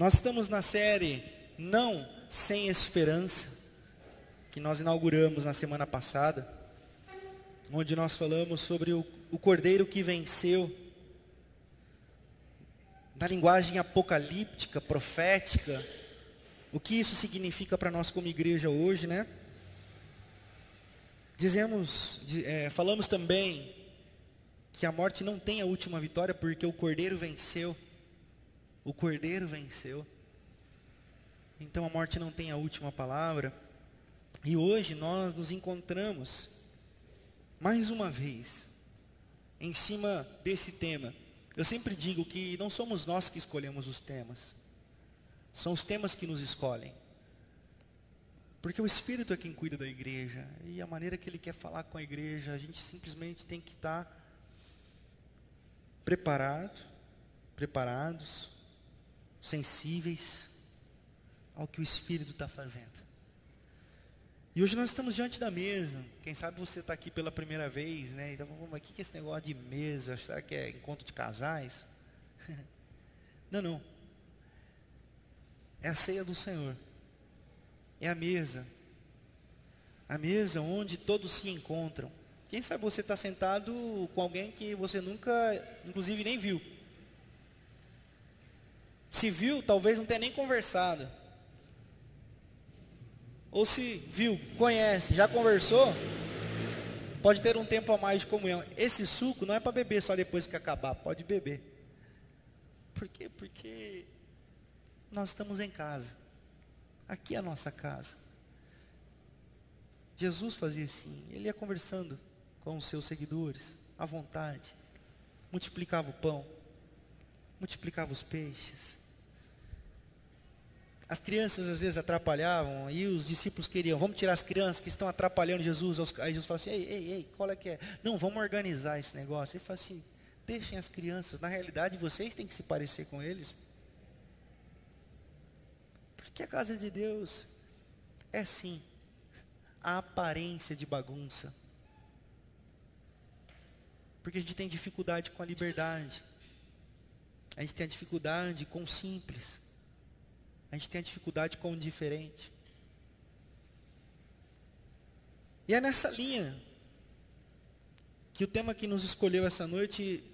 Nós estamos na série Não Sem Esperança, que nós inauguramos na semana passada, onde nós falamos sobre o, o cordeiro que venceu, na linguagem apocalíptica, profética, o que isso significa para nós como igreja hoje, né? Dizemos, é, falamos também que a morte não tem a última vitória porque o cordeiro venceu. O cordeiro venceu. Então a morte não tem a última palavra. E hoje nós nos encontramos mais uma vez em cima desse tema. Eu sempre digo que não somos nós que escolhemos os temas. São os temas que nos escolhem. Porque o Espírito é quem cuida da igreja. E a maneira que Ele quer falar com a igreja, a gente simplesmente tem que estar preparado, preparados, sensíveis ao que o Espírito está fazendo. E hoje nós estamos diante da mesa. Quem sabe você está aqui pela primeira vez, né? Então, mas o que é esse negócio de mesa? Será que é encontro de casais? não, não. É a ceia do Senhor. É a mesa. A mesa onde todos se encontram. Quem sabe você está sentado com alguém que você nunca, inclusive, nem viu. Se viu, talvez não tenha nem conversado. Ou se viu, conhece, já conversou, pode ter um tempo a mais de comunhão. Esse suco não é para beber só depois que acabar, pode beber. Por quê? Porque nós estamos em casa. Aqui é a nossa casa. Jesus fazia assim, ele ia conversando com os seus seguidores, à vontade, multiplicava o pão, multiplicava os peixes, as crianças às vezes atrapalhavam, e os discípulos queriam, vamos tirar as crianças que estão atrapalhando Jesus. Aí Jesus fala assim, ei, ei, ei, qual é que é? Não, vamos organizar esse negócio. Ele fala assim, deixem as crianças, na realidade vocês têm que se parecer com eles. Porque a casa de Deus é sim a aparência de bagunça. Porque a gente tem dificuldade com a liberdade. A gente tem a dificuldade com o simples. A gente tem a dificuldade com o diferente. E é nessa linha que o tema que nos escolheu essa noite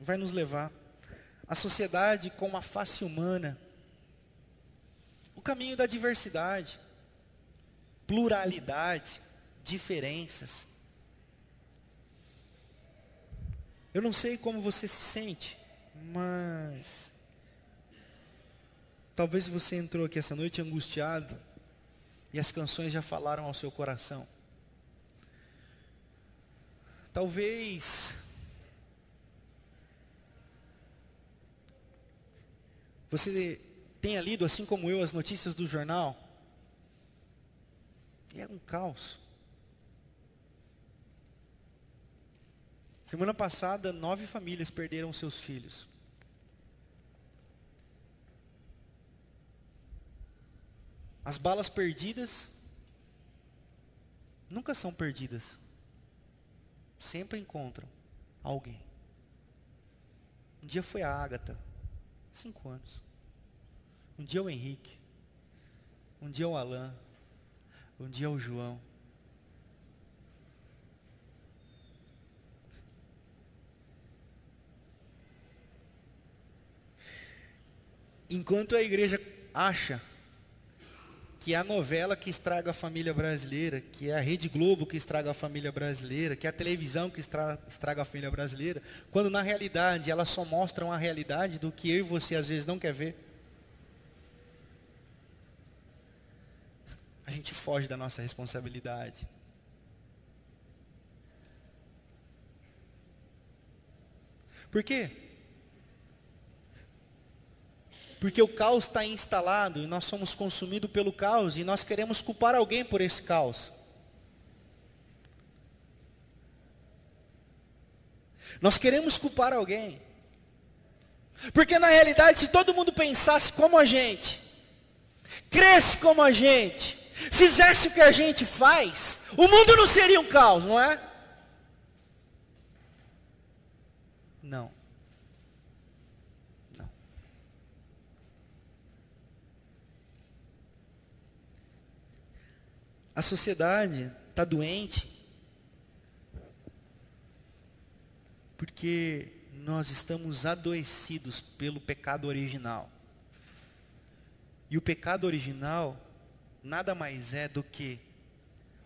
vai nos levar. A sociedade com a face humana. O caminho da diversidade, pluralidade, diferenças. Eu não sei como você se sente, mas Talvez você entrou aqui essa noite angustiado e as canções já falaram ao seu coração. Talvez você tenha lido, assim como eu, as notícias do jornal. E é um caos. Semana passada, nove famílias perderam seus filhos. As balas perdidas nunca são perdidas. Sempre encontram alguém. Um dia foi a Ágata, cinco anos. Um dia o Henrique. Um dia o Alain. Um dia o João. Enquanto a igreja acha que é a novela que estraga a família brasileira, que é a Rede Globo que estraga a família brasileira, que é a televisão que estraga a família brasileira, quando na realidade elas só mostram a realidade do que eu e você às vezes não quer ver. A gente foge da nossa responsabilidade. Por quê? Porque o caos está instalado e nós somos consumidos pelo caos e nós queremos culpar alguém por esse caos. Nós queremos culpar alguém. Porque na realidade, se todo mundo pensasse como a gente, cresce como a gente, fizesse o que a gente faz, o mundo não seria um caos, não é? Não. A sociedade está doente porque nós estamos adoecidos pelo pecado original. E o pecado original nada mais é do que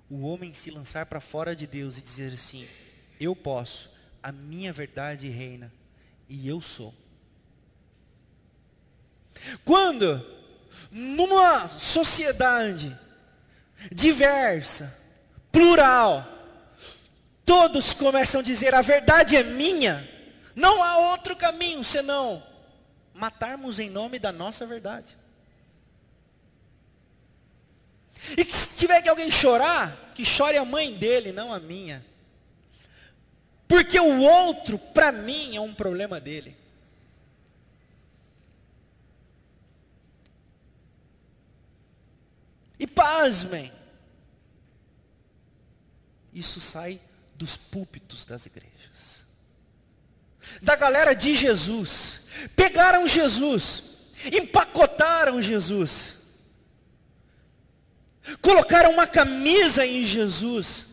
o homem se lançar para fora de Deus e dizer assim: Eu posso, a minha verdade reina, e eu sou. Quando, numa sociedade diversa, plural, todos começam a dizer: a verdade é minha, não há outro caminho senão matarmos em nome da nossa verdade. E que se tiver que alguém chorar, que chore a mãe dele, não a minha. Porque o outro, para mim, é um problema dele. E pasmem, isso sai dos púlpitos das igrejas. Da galera de Jesus. Pegaram Jesus, empacotaram Jesus colocaram uma camisa em Jesus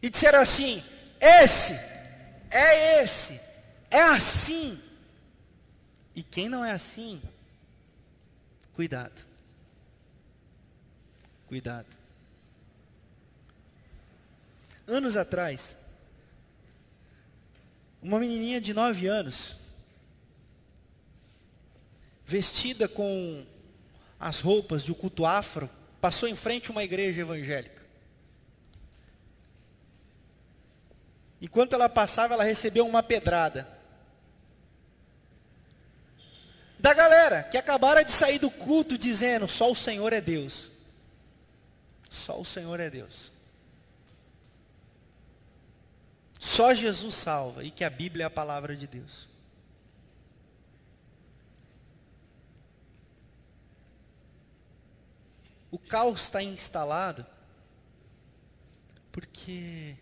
e disseram assim: esse, é esse, é assim. E quem não é assim, cuidado. Cuidado. Anos atrás, uma menininha de nove anos, vestida com as roupas de um culto afro, passou em frente a uma igreja evangélica. Enquanto ela passava, ela recebeu uma pedrada. Da galera que acabaram de sair do culto dizendo: só o Senhor é Deus. Só o Senhor é Deus. Só Jesus salva e que a Bíblia é a palavra de Deus. O caos está instalado porque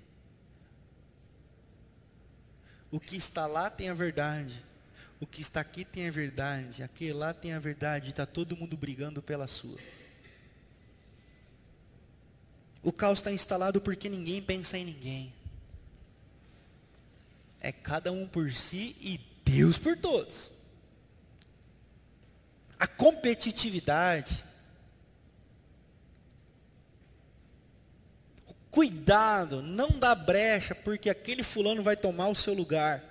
o que está lá tem a verdade, o que está aqui tem a verdade, aquele lá tem a verdade, está todo mundo brigando pela sua. O caos está instalado porque ninguém pensa em ninguém. É cada um por si e Deus por todos. A competitividade, Cuidado, não dá brecha, porque aquele fulano vai tomar o seu lugar.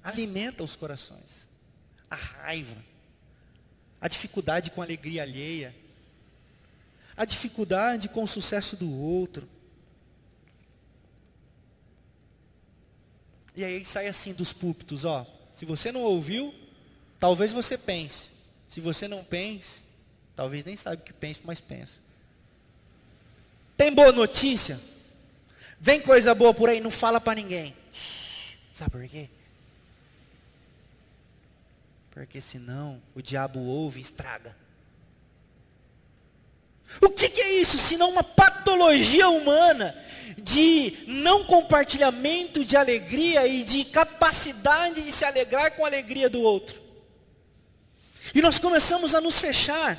Alimenta os corações. A raiva, a dificuldade com a alegria alheia, a dificuldade com o sucesso do outro. E aí sai assim dos púlpitos, ó. Se você não ouviu, talvez você pense. Se você não pense, talvez nem sabe o que pense, mas pensa. Tem boa notícia? Vem coisa boa por aí, não fala para ninguém. Sabe por quê? Porque senão o diabo ouve e estraga. O que, que, é isso? Senão uma patologia humana de não compartilhamento de alegria e de capacidade de se alegrar com a alegria do outro. E nós começamos a nos fechar.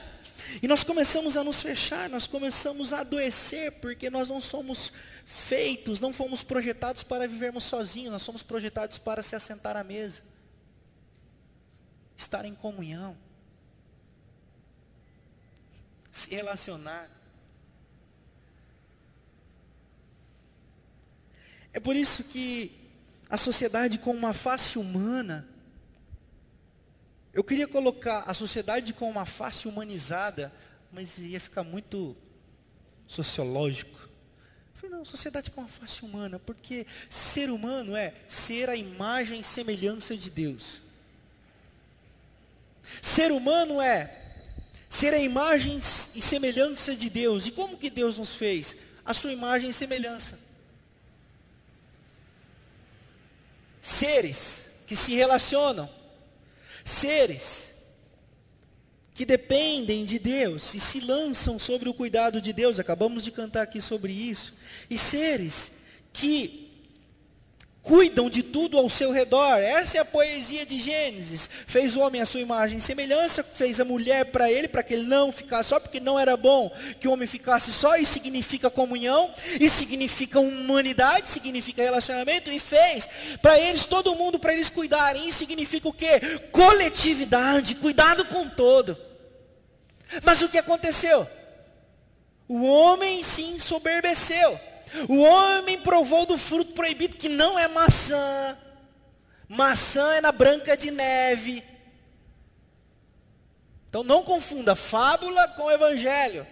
E nós começamos a nos fechar, nós começamos a adoecer, porque nós não somos feitos, não fomos projetados para vivermos sozinhos, nós somos projetados para se assentar à mesa, estar em comunhão, se relacionar. É por isso que a sociedade com uma face humana, eu queria colocar a sociedade com uma face humanizada, mas ia ficar muito sociológico. Eu falei, não, sociedade com uma face humana, porque ser humano é ser a imagem e semelhança de Deus. Ser humano é ser a imagem e semelhança de Deus. E como que Deus nos fez? A sua imagem e semelhança. Seres que se relacionam Seres que dependem de Deus e se lançam sobre o cuidado de Deus, acabamos de cantar aqui sobre isso. E seres que cuidam de tudo ao seu redor. Essa é a poesia de Gênesis. Fez o homem à sua imagem e semelhança, fez a mulher para ele, para que ele não ficasse só, porque não era bom que o homem ficasse só, e significa comunhão, e significa humanidade, significa relacionamento, e fez para eles, todo mundo, para eles cuidarem. E significa o quê? Coletividade, cuidado com todo. Mas o que aconteceu? O homem se ensoberbeceu. O homem provou do fruto proibido que não é maçã. Maçã é na branca de neve. Então não confunda fábula com evangelho.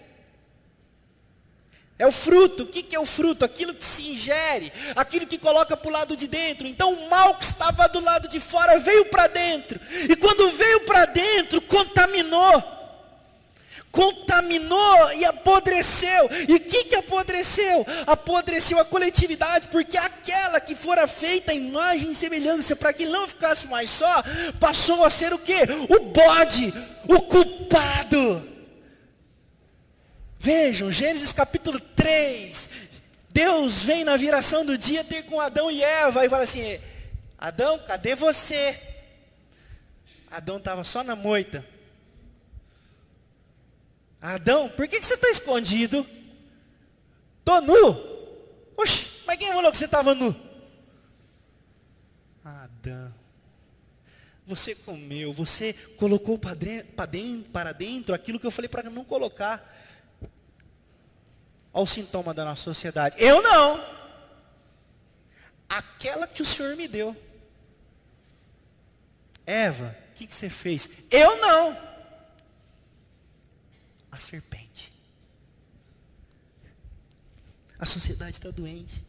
É o fruto. O que é o fruto? Aquilo que se ingere, aquilo que coloca para o lado de dentro. Então o mal que estava do lado de fora veio para dentro. E quando veio para dentro, contaminou contaminou e apodreceu. E o que, que apodreceu? Apodreceu a coletividade, porque aquela que fora feita imagem e semelhança, para que não ficasse mais só, passou a ser o que? O bode, o culpado. Vejam, Gênesis capítulo 3. Deus vem na viração do dia ter com Adão e Eva e fala assim: Adão, cadê você? Adão estava só na moita. Adão, por que, que você está escondido? Estou nu. Oxe, mas quem falou que você estava nu? Adão, você comeu, você colocou para dentro, para dentro aquilo que eu falei para não colocar. Olha o sintoma da nossa sociedade. Eu não. Aquela que o Senhor me deu. Eva, o que, que você fez? Eu não a serpente. A sociedade está doente.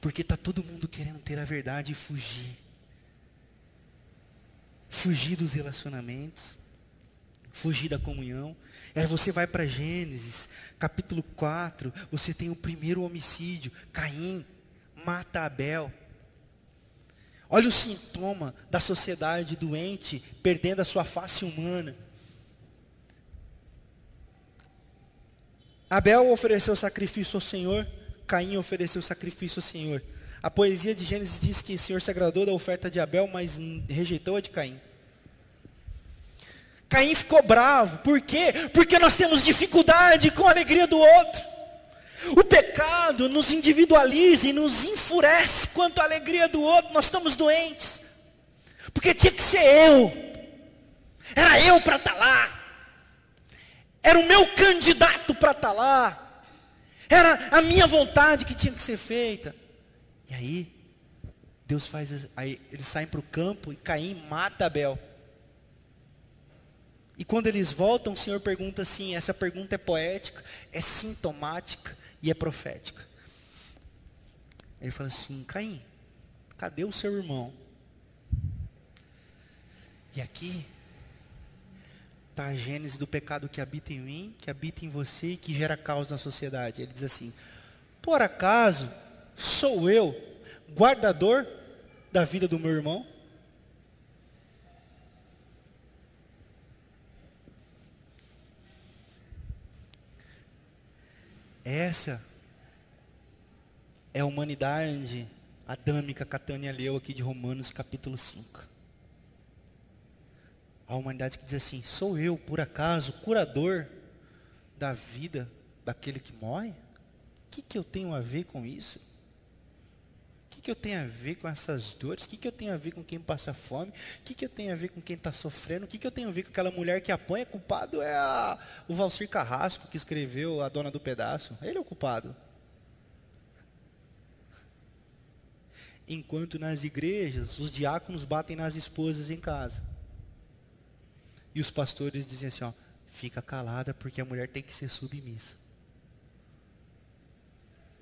Porque está todo mundo querendo ter a verdade e fugir. Fugir dos relacionamentos. Fugir da comunhão. Aí você vai para Gênesis, capítulo 4, você tem o primeiro homicídio. Caim mata Abel. Olha o sintoma da sociedade doente, perdendo a sua face humana. Abel ofereceu sacrifício ao Senhor, Caim ofereceu sacrifício ao Senhor. A poesia de Gênesis diz que o Senhor se agradou da oferta de Abel, mas rejeitou a de Caim. Caim ficou bravo, por quê? Porque nós temos dificuldade com a alegria do outro. O pecado nos individualiza e nos enfurece quanto à alegria do outro, nós estamos doentes. Porque tinha que ser eu. Era eu para estar tá lá. Era o meu candidato para estar tá lá. Era a minha vontade que tinha que ser feita. E aí, Deus faz, aí eles saem para o campo e Caim mata Abel. E quando eles voltam, o Senhor pergunta assim: essa pergunta é poética, é sintomática e é profética. Ele fala assim: Caim, cadê o seu irmão? E aqui está a gênese do pecado que habita em mim, que habita em você e que gera caos na sociedade. Ele diz assim: Por acaso sou eu guardador da vida do meu irmão? Essa é a humanidade adâmica que a Tânia leu aqui de Romanos capítulo 5 a humanidade que diz assim: sou eu, por acaso, curador da vida daquele que morre? O que, que eu tenho a ver com isso? O que, que eu tenho a ver com essas dores? O que, que eu tenho a ver com quem passa fome? O que, que eu tenho a ver com quem está sofrendo? O que, que eu tenho a ver com aquela mulher que apanha? Culpado é a, o Valcir Carrasco, que escreveu A Dona do Pedaço. Ele é o culpado. Enquanto nas igrejas, os diáconos batem nas esposas em casa. E os pastores dizem assim, ó, fica calada porque a mulher tem que ser submissa.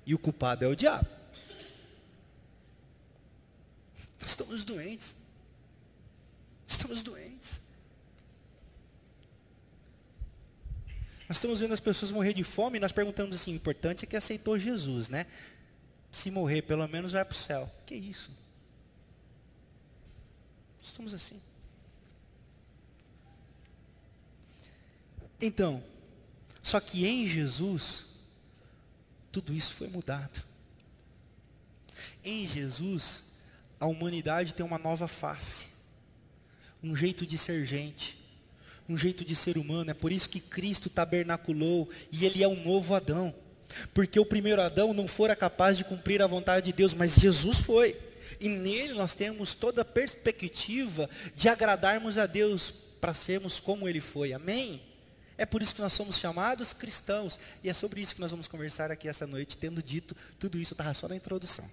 E o culpado é o diabo. Nós estamos doentes. Estamos doentes. Nós estamos vendo as pessoas morrer de fome e nós perguntamos assim, o importante é que aceitou Jesus, né? Se morrer, pelo menos vai para o céu. Que isso? Estamos assim. Então, só que em Jesus, tudo isso foi mudado. Em Jesus, a humanidade tem uma nova face, um jeito de ser gente, um jeito de ser humano. É por isso que Cristo tabernaculou e ele é um novo Adão. Porque o primeiro Adão não fora capaz de cumprir a vontade de Deus, mas Jesus foi. E nele nós temos toda a perspectiva de agradarmos a Deus para sermos como ele foi. Amém? É por isso que nós somos chamados cristãos. E é sobre isso que nós vamos conversar aqui essa noite, tendo dito tudo isso, estava só na introdução.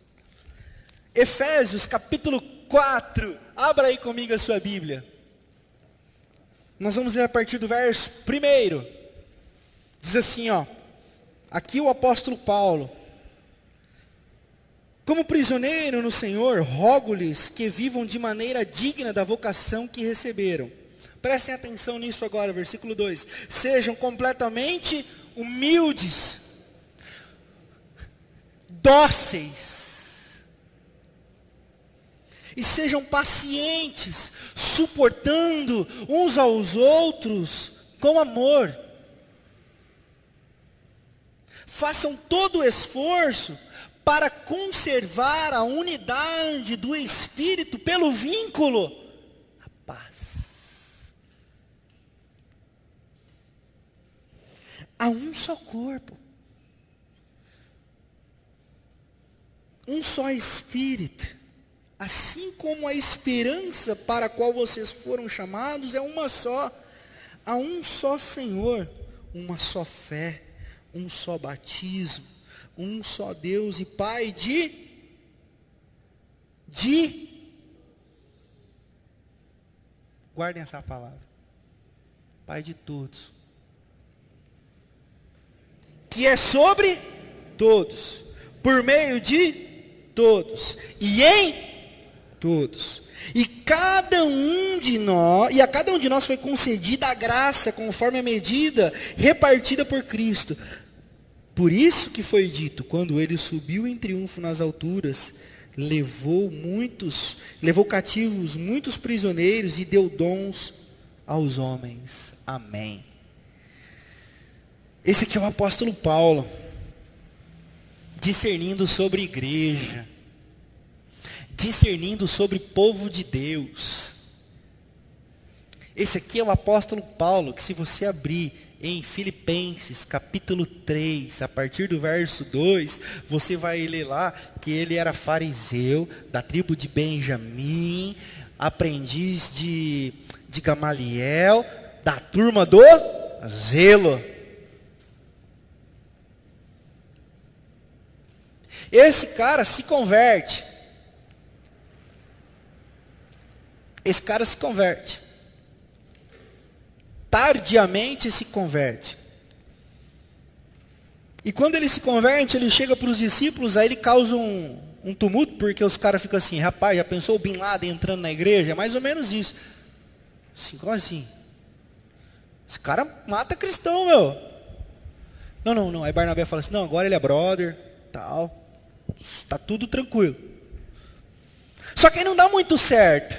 Efésios capítulo 4. Abra aí comigo a sua Bíblia. Nós vamos ler a partir do verso 1. Diz assim, ó. Aqui o apóstolo Paulo. Como prisioneiro no Senhor, rogo-lhes que vivam de maneira digna da vocação que receberam. Prestem atenção nisso agora, versículo 2. Sejam completamente humildes, dóceis, e sejam pacientes, suportando uns aos outros com amor façam todo o esforço para conservar a unidade do Espírito pelo vínculo, a paz. Há um só corpo, um só Espírito, assim como a esperança para a qual vocês foram chamados é uma só, há um só Senhor, uma só fé um só batismo, um só Deus e Pai de de guardem essa palavra. Pai de todos. Que é sobre todos, por meio de todos e em todos. E cada um de nós, e a cada um de nós foi concedida a graça conforme a medida repartida por Cristo. Por isso que foi dito, quando ele subiu em triunfo nas alturas, levou muitos, levou cativos muitos prisioneiros e deu dons aos homens. Amém. Esse aqui é o apóstolo Paulo, discernindo sobre igreja discernindo sobre povo de Deus. Esse aqui é o apóstolo Paulo, que se você abrir em Filipenses, capítulo 3, a partir do verso 2, você vai ler lá que ele era fariseu, da tribo de Benjamim, aprendiz de, de Gamaliel, da turma do zelo. Esse cara se converte. esse cara se converte. Tardiamente se converte. E quando ele se converte, ele chega para os discípulos, aí ele causa um, um tumulto, porque os caras ficam assim, rapaz, já pensou o Bin Laden entrando na igreja? É mais ou menos isso. Assim, como assim? Esse cara mata cristão, meu. Não, não, não. Aí Barnabé fala assim, não, agora ele é brother, tal. Está tudo tranquilo. Só que aí não dá muito certo.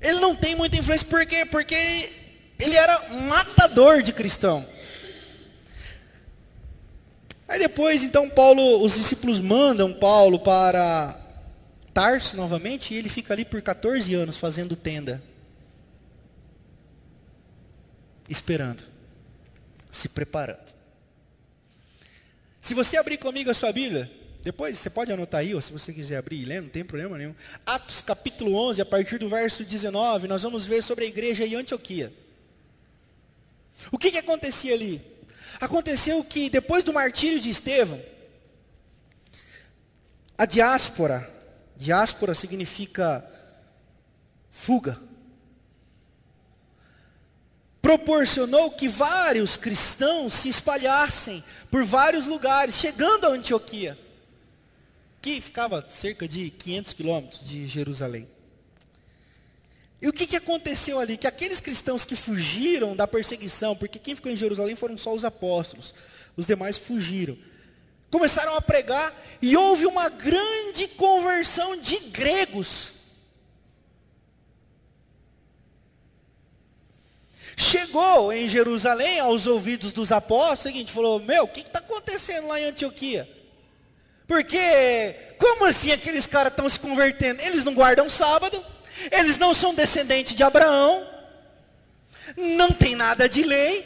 Ele não tem muita influência, por quê? Porque ele era matador de cristão. Aí depois, então, Paulo, os discípulos mandam Paulo para Tarso novamente, e ele fica ali por 14 anos fazendo tenda. Esperando. Se preparando. Se você abrir comigo a sua Bíblia, depois você pode anotar aí, ou se você quiser abrir e ler, não tem problema nenhum. Atos capítulo 11, a partir do verso 19, nós vamos ver sobre a igreja em Antioquia. O que, que acontecia ali? Aconteceu que depois do martírio de Estevão, a diáspora, diáspora significa fuga, proporcionou que vários cristãos se espalhassem por vários lugares, chegando a Antioquia que ficava cerca de 500 quilômetros de Jerusalém. E o que, que aconteceu ali? Que aqueles cristãos que fugiram da perseguição, porque quem ficou em Jerusalém foram só os apóstolos, os demais fugiram. Começaram a pregar e houve uma grande conversão de gregos. Chegou em Jerusalém aos ouvidos dos apóstolos, o seguinte, falou, meu, o que está acontecendo lá em Antioquia? Porque, como assim aqueles caras estão se convertendo? Eles não guardam sábado, eles não são descendentes de Abraão, não tem nada de lei.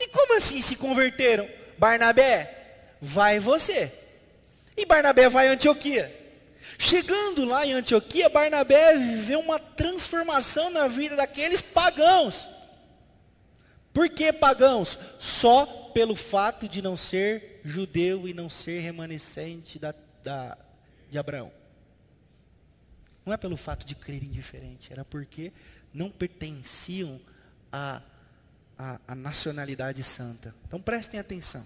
E como assim se converteram? Barnabé, vai você. E Barnabé vai a Antioquia. Chegando lá em Antioquia, Barnabé vê uma transformação na vida daqueles pagãos. Por que pagãos? Só pelo fato de não ser judeu e não ser remanescente da, da, de Abraão. Não é pelo fato de crerem diferente, era porque não pertenciam à, à, à nacionalidade santa. Então prestem atenção.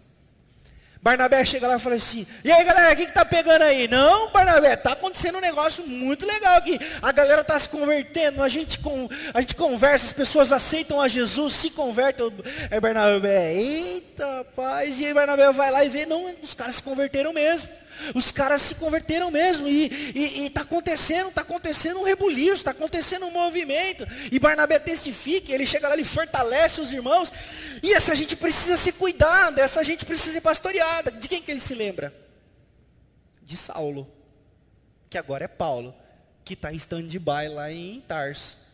Barnabé chega lá e fala assim: E aí galera, o que está pegando aí? Não, Barnabé, está acontecendo um negócio muito legal aqui. A galera está se convertendo, a gente, com, a gente conversa, as pessoas aceitam a Jesus, se convertem. É Barnabé, eita, paz. E aí Barnabé vai lá e vê: Não, os caras se converteram mesmo. Os caras se converteram mesmo e está acontecendo, está acontecendo um rebuliço, está acontecendo um movimento. E Barnabé testifica, ele chega lá, ele fortalece os irmãos. E essa gente precisa se cuidar, essa gente precisa ser pastoreada. De quem que ele se lembra? De Saulo, que agora é Paulo, que está em stand-by lá em Tarso.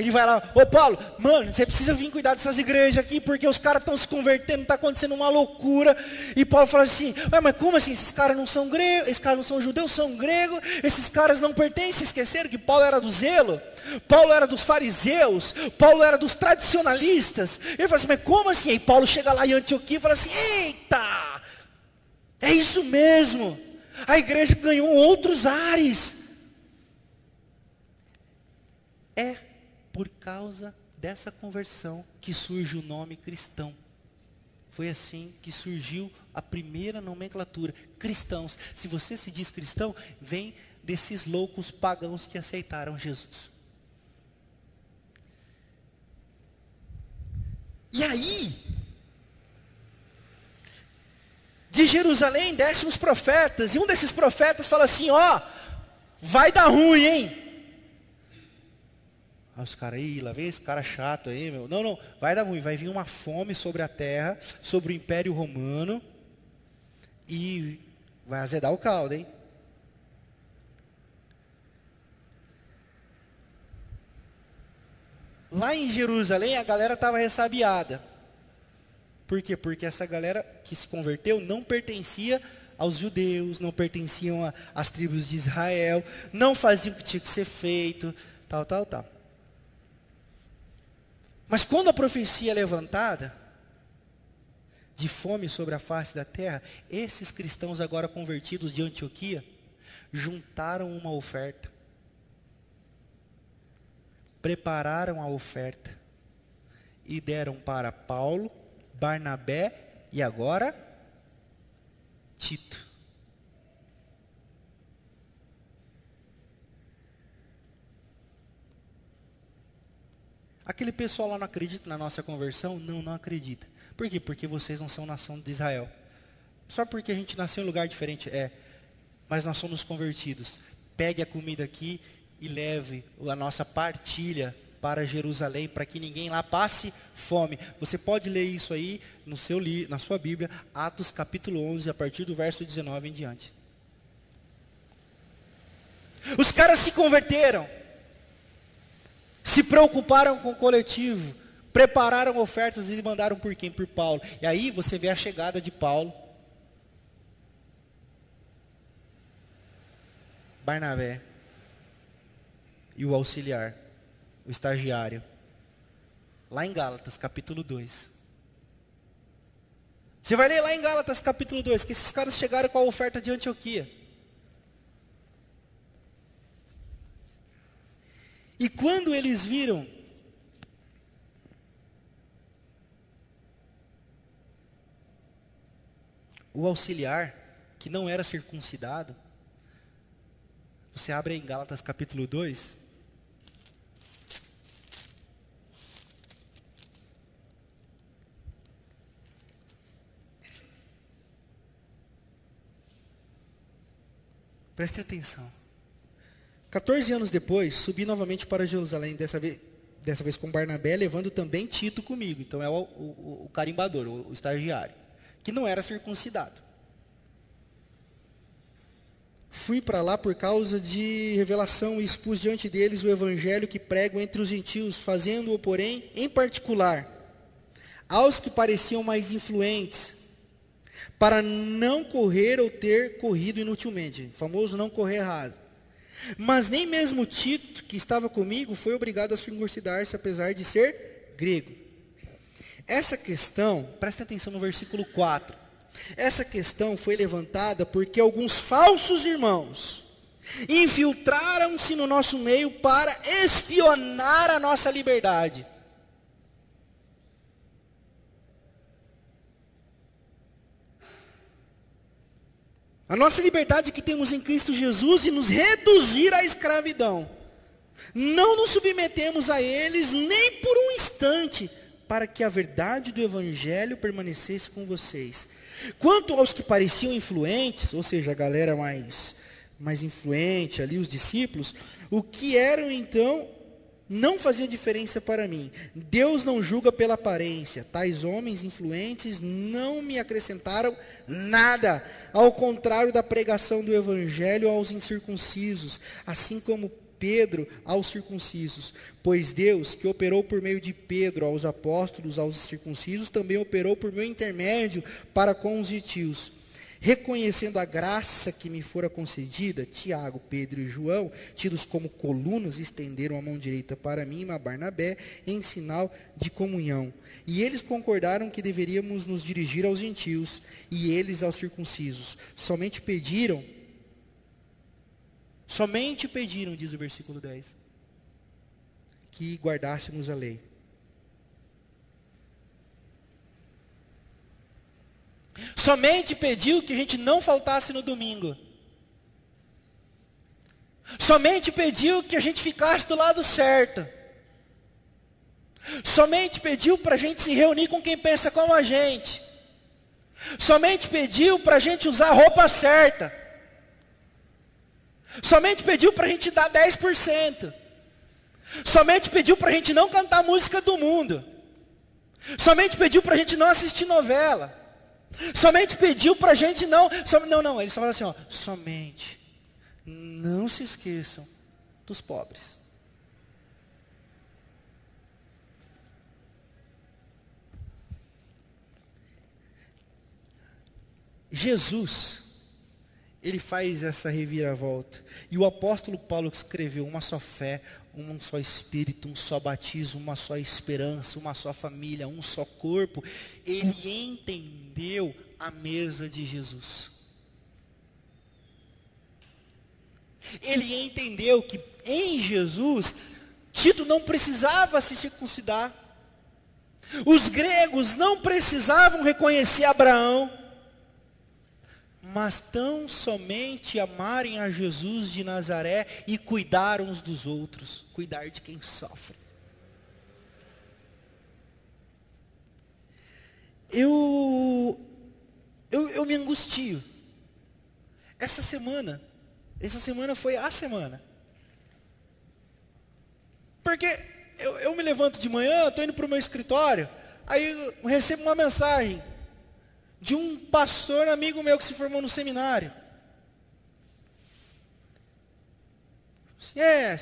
Ele vai lá, ô Paulo, mano, você precisa vir cuidar dessas igrejas aqui, porque os caras estão se convertendo, está acontecendo uma loucura. E Paulo fala assim, mas como assim? Esses caras não são gregos, esses caras não são judeus, são gregos, esses caras não pertencem, esqueceram que Paulo era do zelo, Paulo era dos fariseus, Paulo era dos tradicionalistas. Ele fala assim, mas como assim? Aí Paulo chega lá em Antioquia e fala assim, eita, é isso mesmo. A igreja ganhou outros ares. É por causa dessa conversão que surge o nome cristão. Foi assim que surgiu a primeira nomenclatura, cristãos. Se você se diz cristão, vem desses loucos pagãos que aceitaram Jesus. E aí, de Jerusalém descem os profetas, e um desses profetas fala assim: Ó, vai dar ruim, hein? Aí os caras, aí, lá vem esse cara chato aí, meu. Não, não, vai dar ruim, vai vir uma fome sobre a terra, sobre o Império Romano, e vai azedar o caldo, hein? Lá em Jerusalém a galera estava ressabiada. Por quê? Porque essa galera que se converteu não pertencia aos judeus, não pertenciam às tribos de Israel, não faziam o que tinha que ser feito, tal, tal, tal. Mas quando a profecia é levantada, de fome sobre a face da terra, esses cristãos agora convertidos de Antioquia, juntaram uma oferta, prepararam a oferta e deram para Paulo, Barnabé e agora Tito. Aquele pessoal lá não acredita na nossa conversão? Não, não acredita. Por quê? Porque vocês não são nação de Israel. Só porque a gente nasceu em um lugar diferente, é. Mas nós somos convertidos. Pegue a comida aqui e leve a nossa partilha para Jerusalém, para que ninguém lá passe fome. Você pode ler isso aí no seu na sua Bíblia, Atos capítulo 11, a partir do verso 19 em diante. Os caras se converteram se preocuparam com o coletivo, prepararam ofertas e mandaram por quem? Por Paulo. E aí você vê a chegada de Paulo, Barnabé e o auxiliar, o estagiário, lá em Gálatas, capítulo 2. Você vai ler lá em Gálatas, capítulo 2, que esses caras chegaram com a oferta de Antioquia. E quando eles viram o auxiliar, que não era circuncidado, você abre em Gálatas capítulo 2. Preste atenção. 14 anos depois, subi novamente para Jerusalém, dessa vez, dessa vez com Barnabé, levando também Tito comigo. Então é o, o, o carimbador, o, o estagiário, que não era circuncidado. Fui para lá por causa de revelação e expus diante deles o evangelho que prego entre os gentios, fazendo-o, porém, em particular, aos que pareciam mais influentes, para não correr ou ter corrido inutilmente, famoso não correr errado. Mas nem mesmo Tito, que estava comigo, foi obrigado a circuncidar-se, apesar de ser grego. Essa questão, presta atenção no versículo 4. Essa questão foi levantada porque alguns falsos irmãos infiltraram-se no nosso meio para espionar a nossa liberdade. A nossa liberdade que temos em Cristo Jesus e nos reduzir à escravidão. Não nos submetemos a eles nem por um instante, para que a verdade do Evangelho permanecesse com vocês. Quanto aos que pareciam influentes, ou seja, a galera mais, mais influente ali, os discípulos, o que eram então não fazia diferença para mim. Deus não julga pela aparência. Tais homens influentes não me acrescentaram nada, ao contrário da pregação do evangelho aos incircuncisos, assim como Pedro aos circuncisos. Pois Deus, que operou por meio de Pedro aos apóstolos, aos circuncisos, também operou por meu intermédio para com os gentios. Reconhecendo a graça que me fora concedida, Tiago, Pedro e João, tidos como colunas, estenderam a mão direita para mim e Barnabé em sinal de comunhão. E eles concordaram que deveríamos nos dirigir aos gentios e eles aos circuncisos. Somente pediram Somente pediram, diz o versículo 10, que guardássemos a lei. Somente pediu que a gente não faltasse no domingo. Somente pediu que a gente ficasse do lado certo. Somente pediu para a gente se reunir com quem pensa como a gente. Somente pediu para a gente usar a roupa certa. Somente pediu para a gente dar 10%. Somente pediu para a gente não cantar música do mundo. Somente pediu para a gente não assistir novela. Somente pediu para a gente não. Som, não, não, ele só fala assim, ó, somente. Não se esqueçam dos pobres. Jesus ele faz essa reviravolta. E o apóstolo Paulo escreveu uma só fé, um só espírito, um só batismo, uma só esperança, uma só família, um só corpo. Ele entendeu a mesa de Jesus. Ele entendeu que em Jesus, Tito não precisava se circuncidar. Os gregos não precisavam reconhecer Abraão mas tão somente amarem a Jesus de Nazaré e cuidar uns dos outros, cuidar de quem sofre. Eu, eu, eu me angustio. Essa semana, essa semana foi a semana. Porque eu, eu me levanto de manhã, estou indo para o meu escritório, aí recebo uma mensagem de um pastor amigo meu que se formou no seminário. É,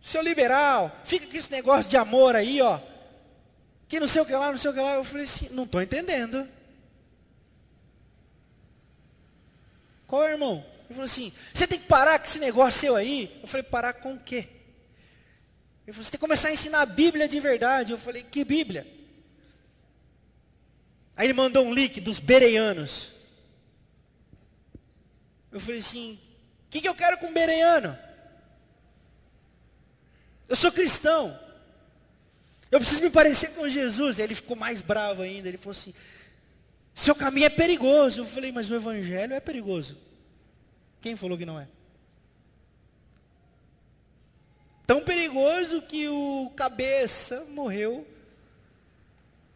seu liberal, fica com esse negócio de amor aí, ó. Que não sei o que lá, não sei o que lá. Eu falei assim, não estou entendendo. Qual é, irmão? Ele falou assim, você tem que parar com esse negócio seu aí. Eu falei, parar com o quê? Ele falou, você tem que começar a ensinar a Bíblia de verdade. Eu falei, que Bíblia? Aí ele mandou um link dos bereianos. Eu falei assim, o que, que eu quero com bereiano? Eu sou cristão. Eu preciso me parecer com Jesus. Aí ele ficou mais bravo ainda. Ele falou assim: seu caminho é perigoso. Eu falei, mas o evangelho é perigoso. Quem falou que não é? Tão perigoso que o cabeça morreu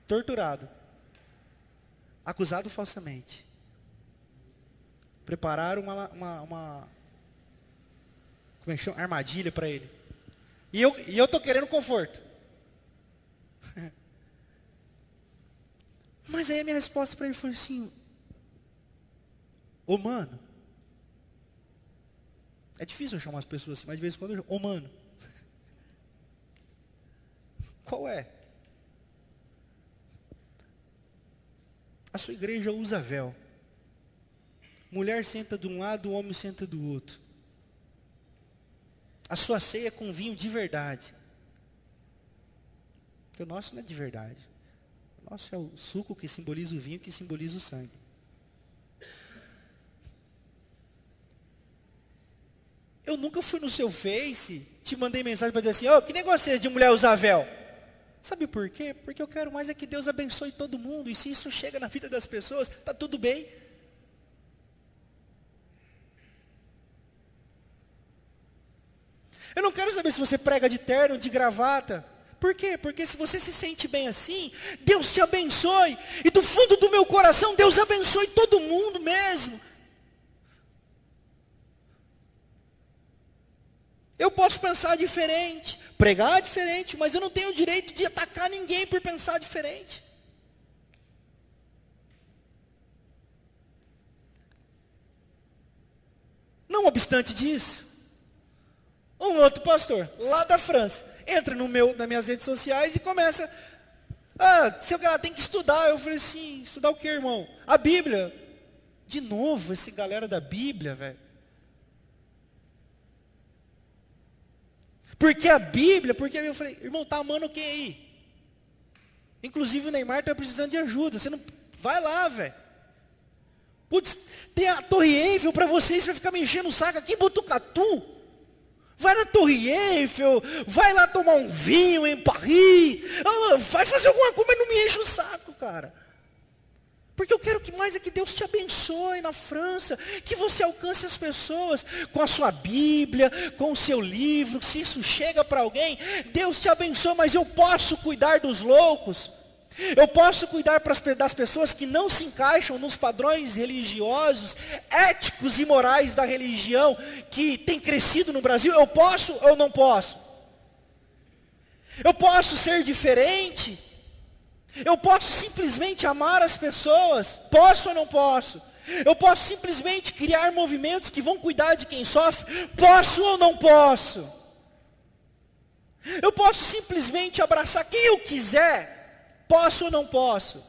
torturado acusado falsamente. Prepararam uma, uma, uma como é que chama? armadilha para ele. E eu e eu tô querendo conforto. Mas aí a minha resposta para ele foi assim: Ô mano, É difícil eu chamar as pessoas assim, mas de vez em quando eu. Ô, mano. Qual é? A sua igreja usa véu. Mulher senta de um lado, o homem senta do outro. A sua ceia é com vinho de verdade. Porque o nosso não é de verdade. O nosso é o suco que simboliza o vinho, que simboliza o sangue. Eu nunca fui no seu Face, te mandei mensagem para dizer assim, oh, que negócio é esse de mulher usar véu? Sabe por quê? Porque eu quero mais é que Deus abençoe todo mundo. E se isso chega na vida das pessoas, está tudo bem. Eu não quero saber se você prega de terno, de gravata. Por quê? Porque se você se sente bem assim, Deus te abençoe. E do fundo do meu coração, Deus abençoe todo mundo mesmo. Eu posso pensar diferente, pregar diferente, mas eu não tenho o direito de atacar ninguém por pensar diferente. Não obstante disso, um outro pastor, lá da França, entra no meu, nas minhas redes sociais e começa. Ah, seu cara tem que estudar. Eu falei assim, estudar o que, irmão? A Bíblia. De novo, esse galera da Bíblia, velho. Porque a Bíblia, porque eu falei, irmão, tá amando quem aí? Inclusive o Neymar está precisando de ajuda. Você não. Vai lá, velho. Putz, tem a Torre Eiffel para vocês, vai ficar me enchendo o saco aqui em Botucatu. Vai na Torre Eiffel, vai lá tomar um vinho em Paris, vai fazer alguma coisa, mas não me enche o saco, cara. Porque eu quero que mais é que Deus te abençoe na França, que você alcance as pessoas com a sua Bíblia, com o seu livro, se isso chega para alguém, Deus te abençoe, mas eu posso cuidar dos loucos. Eu posso cuidar das pessoas que não se encaixam nos padrões religiosos, éticos e morais da religião que tem crescido no Brasil. Eu posso ou não posso? Eu posso ser diferente? Eu posso simplesmente amar as pessoas? Posso ou não posso? Eu posso simplesmente criar movimentos que vão cuidar de quem sofre? Posso ou não posso? Eu posso simplesmente abraçar quem eu quiser? Posso ou não posso?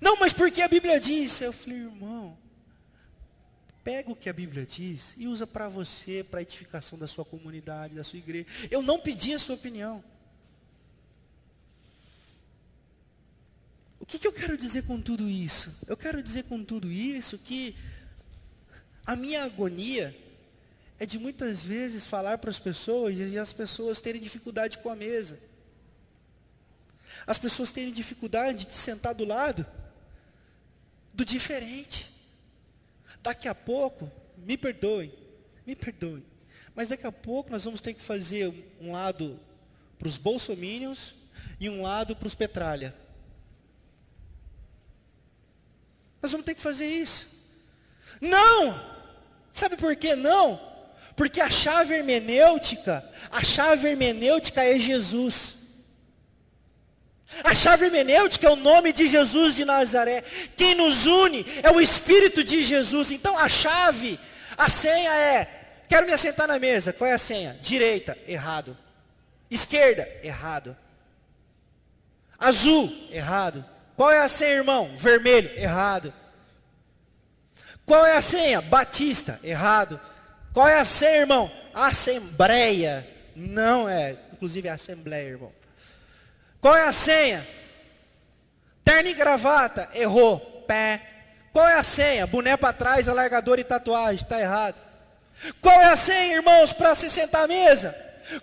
Não, mas porque a Bíblia diz? Eu falei, irmão, pega o que a Bíblia diz e usa para você, para a edificação da sua comunidade, da sua igreja. Eu não pedi a sua opinião. Que, que eu quero dizer com tudo isso? Eu quero dizer com tudo isso que a minha agonia é de muitas vezes falar para as pessoas e as pessoas terem dificuldade com a mesa. As pessoas têm dificuldade de sentar do lado do diferente. Daqui a pouco, me perdoem, me perdoem, mas daqui a pouco nós vamos ter que fazer um lado para os bolsomínios e um lado para os petralha. Nós vamos ter que fazer isso. Não! Sabe por que não? Porque a chave hermenêutica, a chave hermenêutica é Jesus. A chave hermenêutica é o nome de Jesus de Nazaré. Quem nos une é o Espírito de Jesus. Então a chave, a senha é: quero me assentar na mesa. Qual é a senha? Direita, errado. Esquerda, errado. Azul, errado. Qual é a senha, irmão? Vermelho, errado. Qual é a senha? Batista, errado. Qual é a senha, irmão? Assembleia. Não é, inclusive é Assembleia, irmão. Qual é a senha? Terno e gravata, errou. Pé. Qual é a senha? Boné para trás, alargador e tatuagem, está errado. Qual é a senha, irmãos, para se sentar à mesa?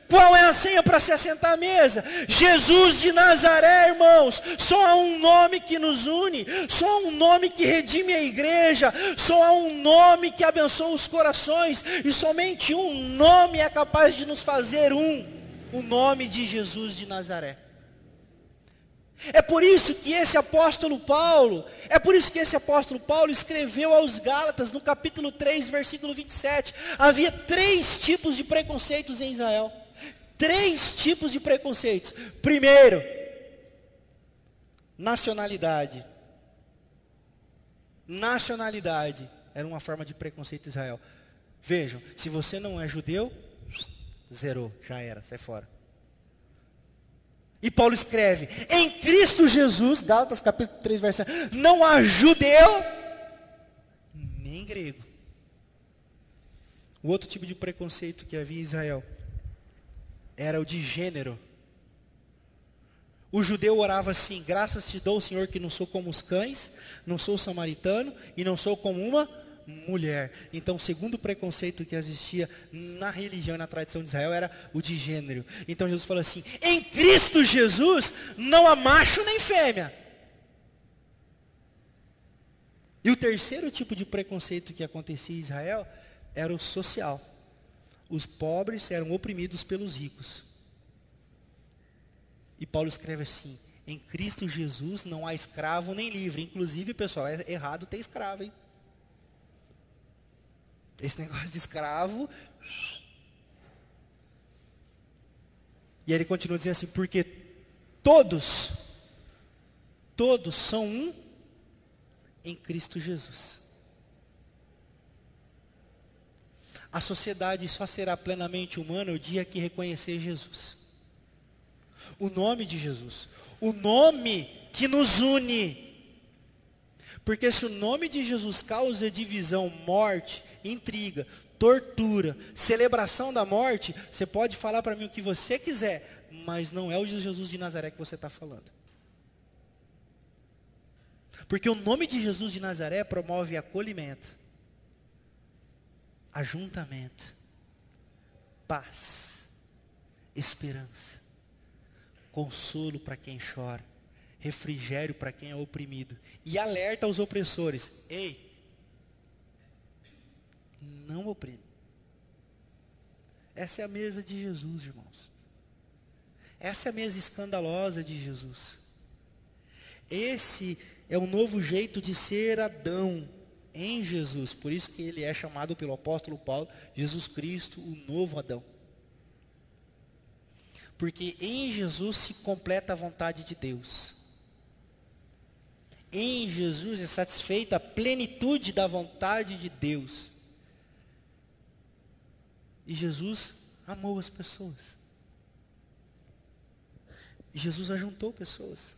Qual é a senha para se assentar à mesa? Jesus de Nazaré, irmãos. Só há um nome que nos une, só há um nome que redime a igreja, só há um nome que abençoa os corações, e somente um nome é capaz de nos fazer um: o nome de Jesus de Nazaré. É por isso que esse apóstolo Paulo, é por isso que esse apóstolo Paulo escreveu aos Gálatas no capítulo 3, versículo 27. Havia três tipos de preconceitos em Israel. Três tipos de preconceitos. Primeiro, nacionalidade. Nacionalidade. era uma forma de preconceito de Israel. Vejam, se você não é judeu, zerou, já era, sai fora. E Paulo escreve: em Cristo Jesus, Gálatas capítulo 3, verso não há judeu nem grego. O outro tipo de preconceito que havia em Israel era o de gênero. O judeu orava assim: graças te dou, Senhor, que não sou como os cães, não sou samaritano e não sou como uma mulher. Então, o segundo preconceito que existia na religião e na tradição de Israel era o de gênero. Então Jesus falou assim: em Cristo Jesus não há macho nem fêmea. E o terceiro tipo de preconceito que acontecia em Israel era o social. Os pobres eram oprimidos pelos ricos. E Paulo escreve assim: em Cristo Jesus não há escravo nem livre. Inclusive, pessoal, é errado ter escravo, hein? Esse negócio de escravo. E ele continua dizendo assim: porque todos, todos são um em Cristo Jesus. A sociedade só será plenamente humana o dia que reconhecer Jesus. O nome de Jesus. O nome que nos une. Porque se o nome de Jesus causa divisão, morte, intriga, tortura, celebração da morte, você pode falar para mim o que você quiser, mas não é o Jesus de Nazaré que você está falando. Porque o nome de Jesus de Nazaré promove acolhimento, ajuntamento, paz, esperança, consolo para quem chora, refrigério para quem é oprimido e alerta aos opressores: ei, não oprime. Essa é a mesa de Jesus, irmãos. Essa é a mesa escandalosa de Jesus. Esse é um novo jeito de ser Adão em Jesus. Por isso que ele é chamado pelo apóstolo Paulo, Jesus Cristo, o novo Adão. Porque em Jesus se completa a vontade de Deus. Em Jesus é satisfeita a plenitude da vontade de Deus. E Jesus amou as pessoas. E Jesus ajuntou pessoas.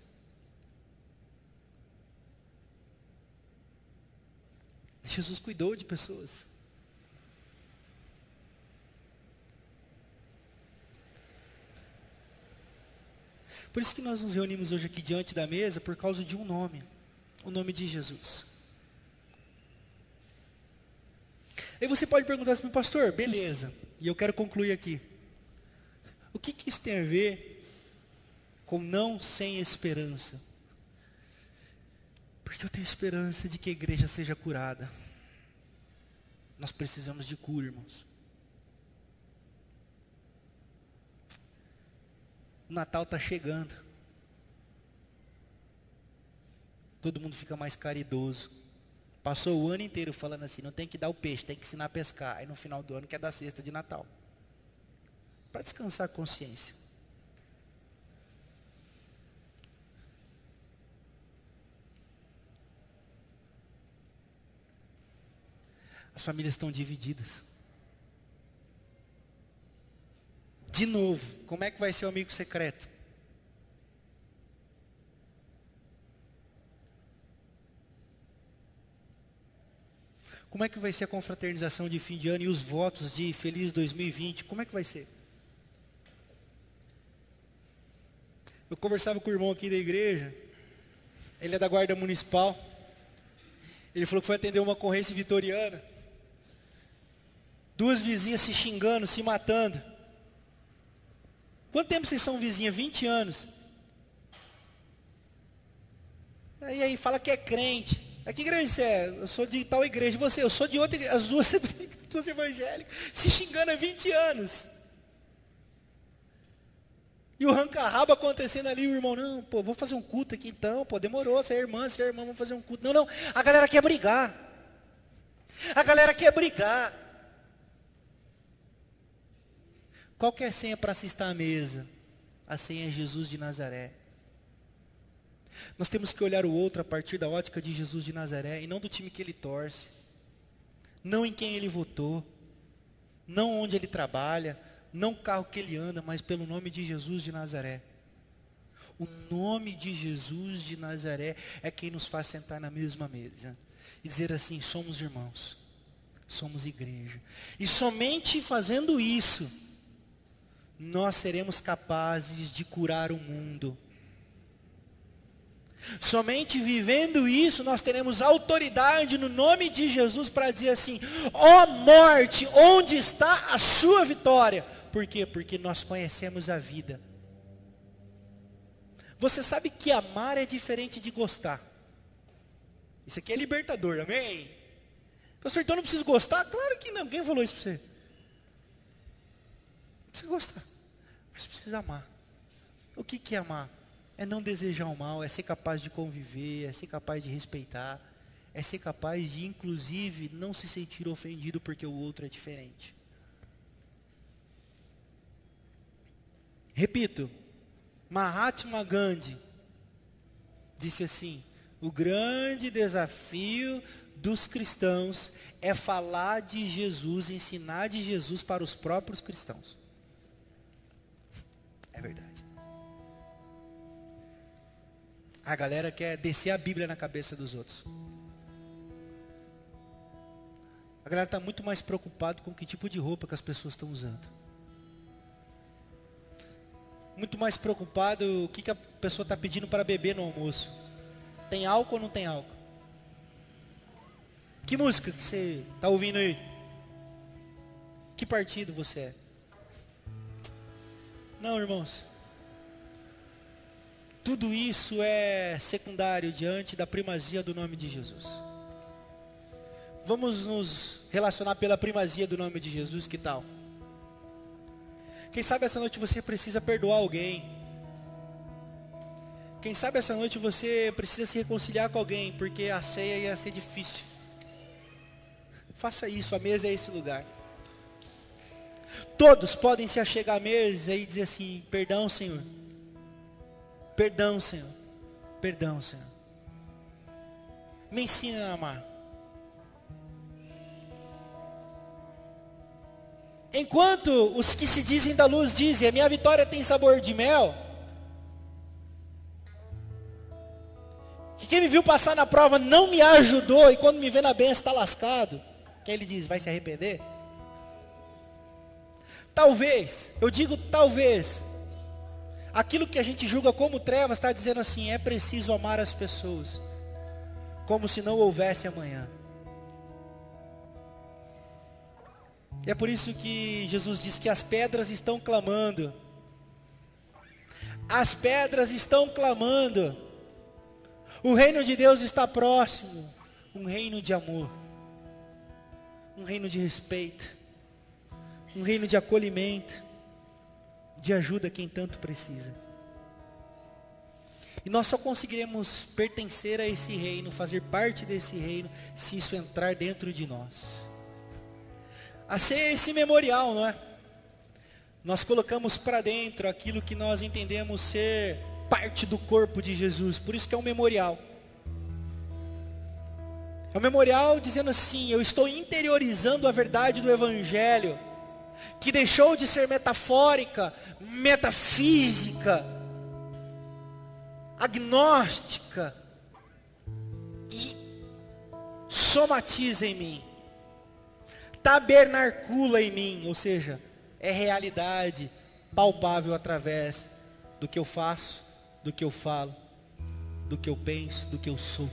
Jesus cuidou de pessoas. Por isso que nós nos reunimos hoje aqui diante da mesa por causa de um nome, o nome de Jesus. Aí você pode perguntar assim, pastor, beleza, e eu quero concluir aqui. O que, que isso tem a ver com não sem esperança? Porque eu tenho esperança de que a igreja seja curada. Nós precisamos de cura, irmãos. O Natal está chegando. Todo mundo fica mais caridoso. Passou o ano inteiro falando assim, não tem que dar o peixe, tem que ensinar a pescar. Aí no final do ano quer dar cesta de Natal. Para descansar a consciência. As famílias estão divididas. De novo, como é que vai ser o amigo secreto? Como é que vai ser a confraternização de fim de ano e os votos de feliz 2020? Como é que vai ser? Eu conversava com o irmão aqui da igreja, ele é da guarda municipal. Ele falou que foi atender uma ocorrência vitoriana. Duas vizinhas se xingando, se matando. Quanto tempo vocês são vizinhas? 20 anos. E aí fala que é crente. É que igreja você é? Eu sou de tal igreja. Você, eu sou de outra igreja. As duas, duas evangélicas. Se xingando há 20 anos. E o ranca-rabo acontecendo ali, o irmão, não, pô, vou fazer um culto aqui então, pô, demorou, você é irmã, você é irmã, vamos fazer um culto. Não, não, a galera quer brigar. A galera quer brigar. Qual que é a senha para se estar à mesa? A senha é Jesus de Nazaré. Nós temos que olhar o outro a partir da ótica de Jesus de Nazaré e não do time que ele torce. não em quem ele votou, não onde ele trabalha, não o carro que ele anda, mas pelo nome de Jesus de Nazaré. O nome de Jesus de Nazaré é quem nos faz sentar na mesma mesa e dizer assim: somos irmãos, somos igreja. E somente fazendo isso, nós seremos capazes de curar o mundo. Somente vivendo isso, nós teremos autoridade no nome de Jesus para dizer assim: ó oh morte, onde está a sua vitória? Por quê? Porque nós conhecemos a vida. Você sabe que amar é diferente de gostar. Isso aqui é libertador, amém? Pastor, então não precisa gostar? Claro que não. Quem falou isso para você? Não precisa gostar. Mas precisa amar. O que, que é amar? É não desejar o mal, é ser capaz de conviver, é ser capaz de respeitar, é ser capaz de, inclusive, não se sentir ofendido porque o outro é diferente. Repito, Mahatma Gandhi disse assim: o grande desafio dos cristãos é falar de Jesus, ensinar de Jesus para os próprios cristãos. É verdade. A galera quer descer a Bíblia na cabeça dos outros. A galera está muito mais preocupada com que tipo de roupa que as pessoas estão usando muito mais preocupado o que, que a pessoa está pedindo para beber no almoço. Tem álcool ou não tem álcool? Que música que você está ouvindo aí? Que partido você é? Não, irmãos. Tudo isso é secundário diante da primazia do nome de Jesus. Vamos nos relacionar pela primazia do nome de Jesus, que tal? Quem sabe essa noite você precisa perdoar alguém. Quem sabe essa noite você precisa se reconciliar com alguém, porque a ceia ia ser difícil. Faça isso, a mesa é esse lugar. Todos podem se achegar à mesa e dizer assim: Perdão, Senhor. Perdão, Senhor. Perdão, Senhor. Me ensina a amar. Enquanto os que se dizem da luz dizem, a minha vitória tem sabor de mel. Que quem me viu passar na prova não me ajudou e quando me vê na benção está lascado. Que ele diz, vai se arrepender? Talvez, eu digo talvez, aquilo que a gente julga como trevas está dizendo assim, é preciso amar as pessoas, como se não houvesse amanhã. E é por isso que Jesus diz que as pedras estão clamando. As pedras estão clamando. O reino de Deus está próximo. Um reino de amor. Um reino de respeito. Um reino de acolhimento. De ajuda quem tanto precisa. E nós só conseguiremos pertencer a esse reino, fazer parte desse reino, se isso entrar dentro de nós a ser esse memorial, não é? Nós colocamos para dentro aquilo que nós entendemos ser parte do corpo de Jesus, por isso que é um memorial. É um memorial dizendo assim: eu estou interiorizando a verdade do Evangelho, que deixou de ser metafórica, metafísica, agnóstica, e somatiza em mim tabernacula em mim, ou seja, é realidade palpável através do que eu faço, do que eu falo, do que eu penso, do que eu sou.